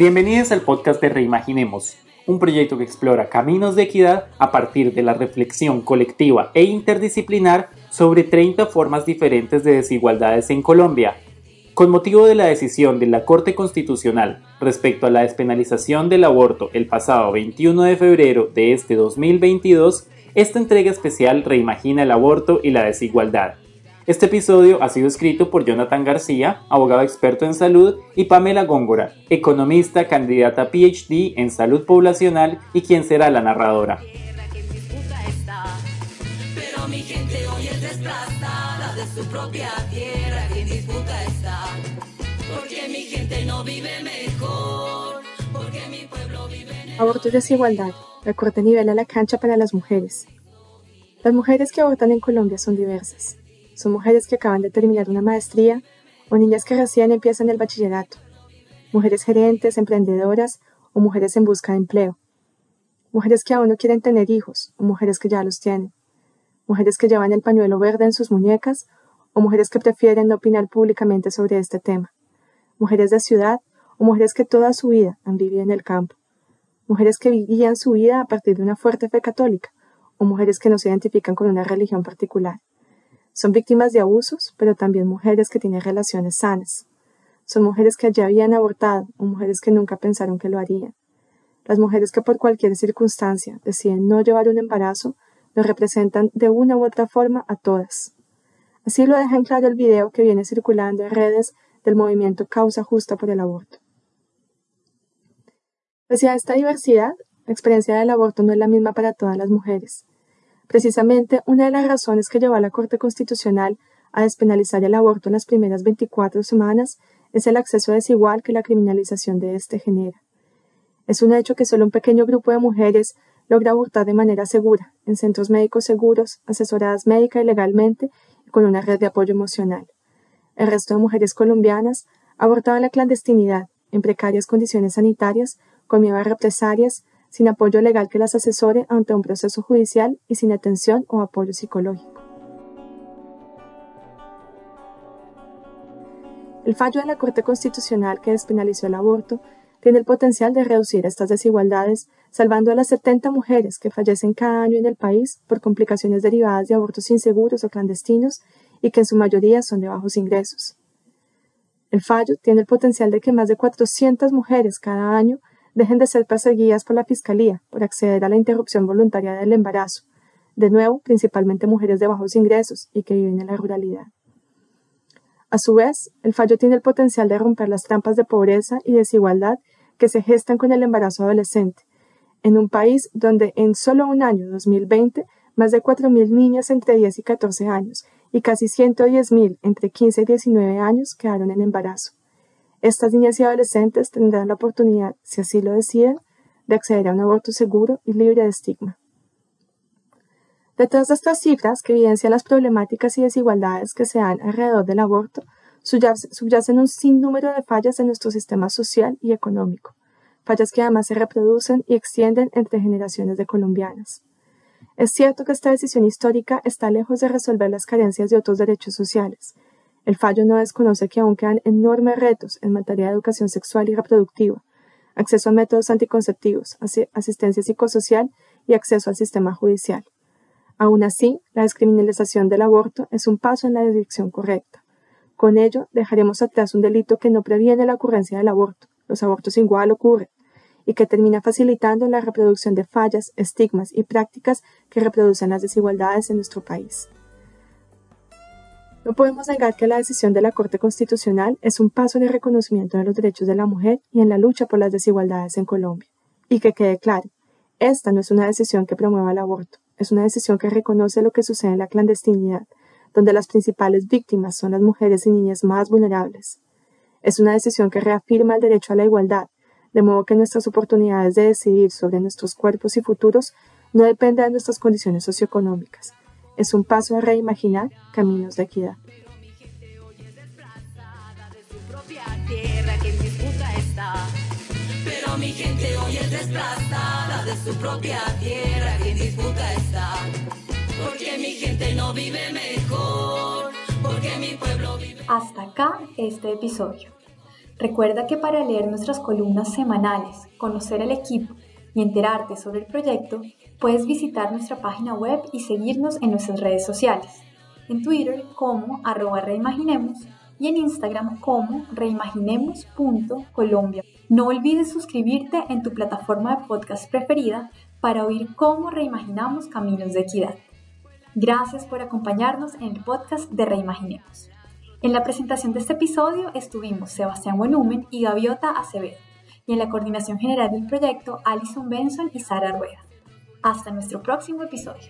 Bienvenidos al podcast de Reimaginemos, un proyecto que explora caminos de equidad a partir de la reflexión colectiva e interdisciplinar sobre 30 formas diferentes de desigualdades en Colombia. Con motivo de la decisión de la Corte Constitucional respecto a la despenalización del aborto el pasado 21 de febrero de este 2022, esta entrega especial reimagina el aborto y la desigualdad. Este episodio ha sido escrito por Jonathan García, abogado experto en salud, y Pamela Góngora, economista candidata a PhD en salud poblacional y quien será la narradora. Aborto y desigualdad. La Corte nivela la cancha para las mujeres. Las mujeres que abortan en Colombia son diversas. Son mujeres que acaban de terminar una maestría o niñas que recién empiezan el bachillerato. Mujeres gerentes, emprendedoras o mujeres en busca de empleo. Mujeres que aún no quieren tener hijos o mujeres que ya los tienen. Mujeres que llevan el pañuelo verde en sus muñecas o mujeres que prefieren no opinar públicamente sobre este tema. Mujeres de ciudad o mujeres que toda su vida han vivido en el campo mujeres que guían su vida a partir de una fuerte fe católica, o mujeres que no se identifican con una religión particular. Son víctimas de abusos, pero también mujeres que tienen relaciones sanas. Son mujeres que ya habían abortado, o mujeres que nunca pensaron que lo harían. Las mujeres que por cualquier circunstancia deciden no llevar un embarazo, nos representan de una u otra forma a todas. Así lo deja en claro el video que viene circulando en redes del movimiento Causa Justa por el Aborto. Pese a esta diversidad, la experiencia del aborto no es la misma para todas las mujeres. Precisamente, una de las razones que llevó a la Corte Constitucional a despenalizar el aborto en las primeras 24 semanas es el acceso desigual que la criminalización de este genera. Es un hecho que solo un pequeño grupo de mujeres logra abortar de manera segura, en centros médicos seguros, asesoradas médica y legalmente y con una red de apoyo emocional. El resto de mujeres colombianas abortaban en la clandestinidad, en precarias condiciones sanitarias, con miedo a represalias, sin apoyo legal que las asesore ante un proceso judicial y sin atención o apoyo psicológico. El fallo de la Corte Constitucional que despenalizó el aborto tiene el potencial de reducir estas desigualdades, salvando a las 70 mujeres que fallecen cada año en el país por complicaciones derivadas de abortos inseguros o clandestinos y que en su mayoría son de bajos ingresos. El fallo tiene el potencial de que más de 400 mujeres cada año dejen de ser perseguidas por la Fiscalía por acceder a la interrupción voluntaria del embarazo, de nuevo principalmente mujeres de bajos ingresos y que viven en la ruralidad. A su vez, el fallo tiene el potencial de romper las trampas de pobreza y desigualdad que se gestan con el embarazo adolescente, en un país donde en solo un año, 2020, más de 4.000 niñas entre 10 y 14 años y casi 110.000 entre 15 y 19 años quedaron en embarazo. Estas niñas y adolescentes tendrán la oportunidad, si así lo deciden, de acceder a un aborto seguro y libre de estigma. Detrás de estas cifras, que evidencian las problemáticas y desigualdades que se dan alrededor del aborto, subyacen un sinnúmero de fallas en nuestro sistema social y económico, fallas que además se reproducen y extienden entre generaciones de colombianas. Es cierto que esta decisión histórica está lejos de resolver las carencias de otros derechos sociales, el fallo no desconoce que aún quedan enormes retos en materia de educación sexual y reproductiva, acceso a métodos anticonceptivos, asistencia psicosocial y acceso al sistema judicial. Aún así, la descriminalización del aborto es un paso en la dirección correcta. Con ello, dejaremos atrás un delito que no previene la ocurrencia del aborto, los abortos igual ocurren, y que termina facilitando la reproducción de fallas, estigmas y prácticas que reproducen las desigualdades en nuestro país. No podemos negar que la decisión de la Corte Constitucional es un paso en el reconocimiento de los derechos de la mujer y en la lucha por las desigualdades en Colombia. Y que quede claro, esta no es una decisión que promueva el aborto, es una decisión que reconoce lo que sucede en la clandestinidad, donde las principales víctimas son las mujeres y niñas más vulnerables. Es una decisión que reafirma el derecho a la igualdad, de modo que nuestras oportunidades de decidir sobre nuestros cuerpos y futuros no dependen de nuestras condiciones socioeconómicas. Es un paso a reimaginar caminos de equidad. Hasta acá este episodio. Recuerda que para leer nuestras columnas semanales, conocer el equipo y enterarte sobre el proyecto, puedes visitar nuestra página web y seguirnos en nuestras redes sociales. En Twitter como arroba reimaginemos y en Instagram como reimaginemos.colombia. No olvides suscribirte en tu plataforma de podcast preferida para oír cómo reimaginamos caminos de equidad. Gracias por acompañarnos en el podcast de Reimaginemos. En la presentación de este episodio estuvimos Sebastián Buenumen y Gaviota Acevedo, y en la coordinación general del proyecto Alison Benson y Sara Rueda. Hasta nuestro próximo episodio.